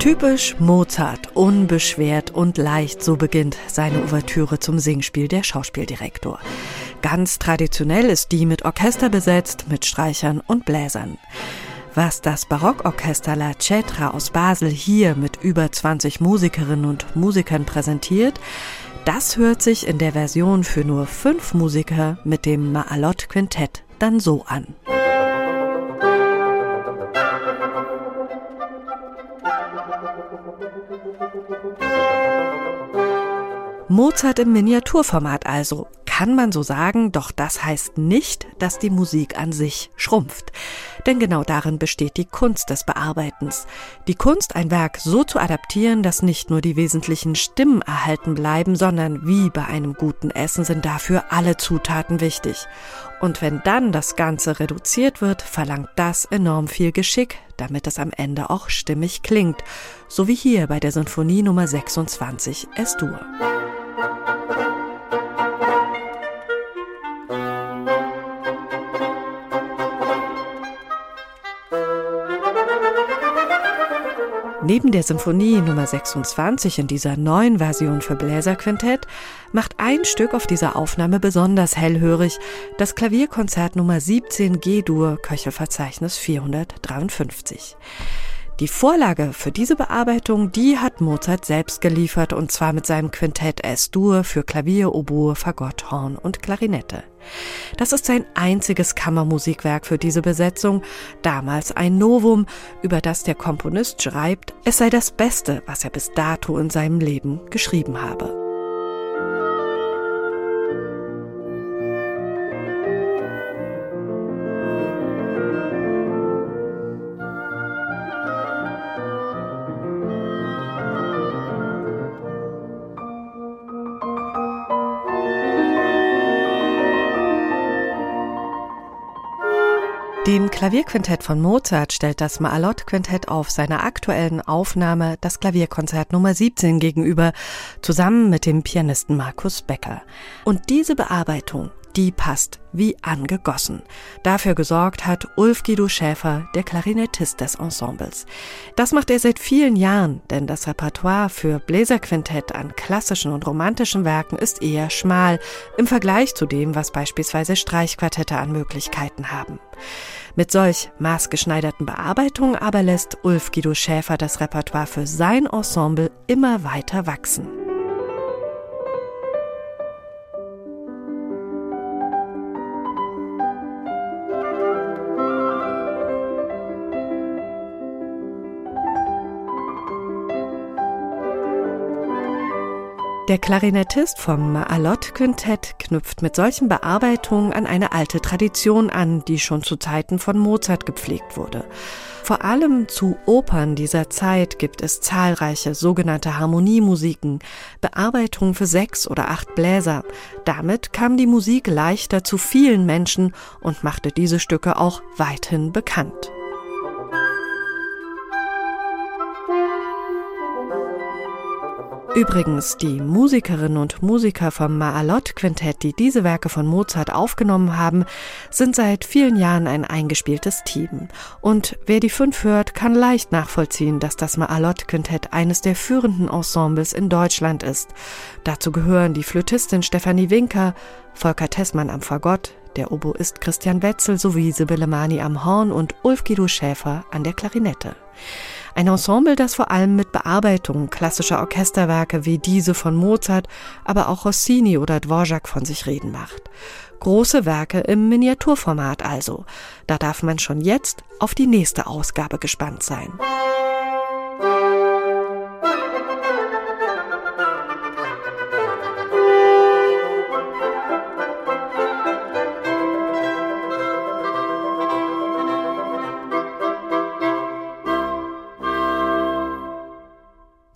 Typisch Mozart, unbeschwert und leicht, so beginnt seine Ouvertüre zum Singspiel der Schauspieldirektor. Ganz traditionell ist die mit Orchester besetzt, mit Streichern und Bläsern. Was das Barockorchester La Cetra aus Basel hier mit über 20 Musikerinnen und Musikern präsentiert, das hört sich in der Version für nur fünf Musiker mit dem Maalot Quintett dann so an. Mozart im Miniaturformat also, kann man so sagen, doch das heißt nicht, dass die Musik an sich schrumpft. Denn genau darin besteht die Kunst des Bearbeitens. Die Kunst, ein Werk so zu adaptieren, dass nicht nur die wesentlichen Stimmen erhalten bleiben, sondern wie bei einem guten Essen sind dafür alle Zutaten wichtig. Und wenn dann das Ganze reduziert wird, verlangt das enorm viel Geschick, damit es am Ende auch stimmig klingt. So wie hier bei der Sinfonie Nummer 26 S-Dur. Neben der Symphonie Nummer 26 in dieser neuen Version für Bläserquintett macht ein Stück auf dieser Aufnahme besonders hellhörig, das Klavierkonzert Nummer 17 G-Dur, Köchelverzeichnis 453. Die Vorlage für diese Bearbeitung, die hat Mozart selbst geliefert und zwar mit seinem Quintett S-Dur für Klavier, Oboe, Fagott, Horn und Klarinette. Das ist sein einziges Kammermusikwerk für diese Besetzung, damals ein Novum, über das der Komponist schreibt, es sei das Beste, was er bis dato in seinem Leben geschrieben habe. Dem Klavierquintett von Mozart stellt das Maalot-Quintett auf seiner aktuellen Aufnahme das Klavierkonzert Nummer 17 gegenüber, zusammen mit dem Pianisten Markus Becker. Und diese Bearbeitung die passt wie angegossen. Dafür gesorgt hat Ulf Guido Schäfer, der Klarinettist des Ensembles. Das macht er seit vielen Jahren, denn das Repertoire für Bläserquintett an klassischen und romantischen Werken ist eher schmal im Vergleich zu dem, was beispielsweise Streichquartette an Möglichkeiten haben. Mit solch maßgeschneiderten Bearbeitungen aber lässt Ulf Guido Schäfer das Repertoire für sein Ensemble immer weiter wachsen. Der Klarinettist vom Maalot-Quintett knüpft mit solchen Bearbeitungen an eine alte Tradition an, die schon zu Zeiten von Mozart gepflegt wurde. Vor allem zu Opern dieser Zeit gibt es zahlreiche sogenannte Harmoniemusiken, Bearbeitungen für sechs oder acht Bläser. Damit kam die Musik leichter zu vielen Menschen und machte diese Stücke auch weithin bekannt. Übrigens, die Musikerinnen und Musiker vom Maalot-Quintett, die diese Werke von Mozart aufgenommen haben, sind seit vielen Jahren ein eingespieltes Team. Und wer die fünf hört, kann leicht nachvollziehen, dass das Maalot-Quintett eines der führenden Ensembles in Deutschland ist. Dazu gehören die Flötistin Stefanie Winker, Volker Tessmann am Fagott, der Oboist Christian Wetzel sowie Sibylle Mani am Horn und Ulf Guido Schäfer an der Klarinette. Ein Ensemble, das vor allem mit Bearbeitungen klassischer Orchesterwerke wie diese von Mozart, aber auch Rossini oder Dvorak von sich reden macht. Große Werke im Miniaturformat also. Da darf man schon jetzt auf die nächste Ausgabe gespannt sein.